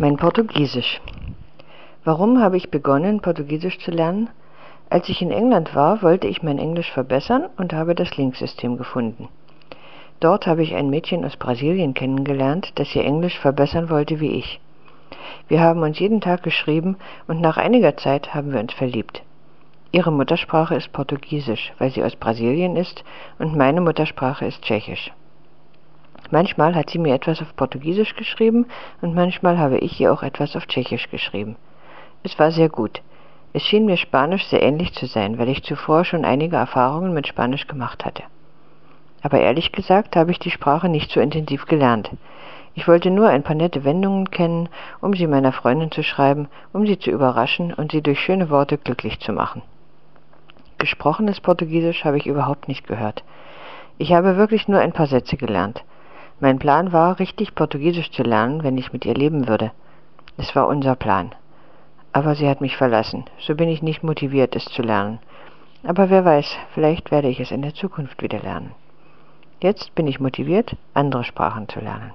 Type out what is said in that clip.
Mein Portugiesisch. Warum habe ich begonnen, Portugiesisch zu lernen? Als ich in England war, wollte ich mein Englisch verbessern und habe das Linksystem gefunden. Dort habe ich ein Mädchen aus Brasilien kennengelernt, das ihr Englisch verbessern wollte wie ich. Wir haben uns jeden Tag geschrieben und nach einiger Zeit haben wir uns verliebt. Ihre Muttersprache ist Portugiesisch, weil sie aus Brasilien ist, und meine Muttersprache ist Tschechisch. Manchmal hat sie mir etwas auf Portugiesisch geschrieben und manchmal habe ich ihr auch etwas auf Tschechisch geschrieben. Es war sehr gut. Es schien mir Spanisch sehr ähnlich zu sein, weil ich zuvor schon einige Erfahrungen mit Spanisch gemacht hatte. Aber ehrlich gesagt habe ich die Sprache nicht so intensiv gelernt. Ich wollte nur ein paar nette Wendungen kennen, um sie meiner Freundin zu schreiben, um sie zu überraschen und sie durch schöne Worte glücklich zu machen. Gesprochenes Portugiesisch habe ich überhaupt nicht gehört. Ich habe wirklich nur ein paar Sätze gelernt. Mein Plan war, richtig Portugiesisch zu lernen, wenn ich mit ihr leben würde. Es war unser Plan. Aber sie hat mich verlassen. So bin ich nicht motiviert, es zu lernen. Aber wer weiß, vielleicht werde ich es in der Zukunft wieder lernen. Jetzt bin ich motiviert, andere Sprachen zu lernen.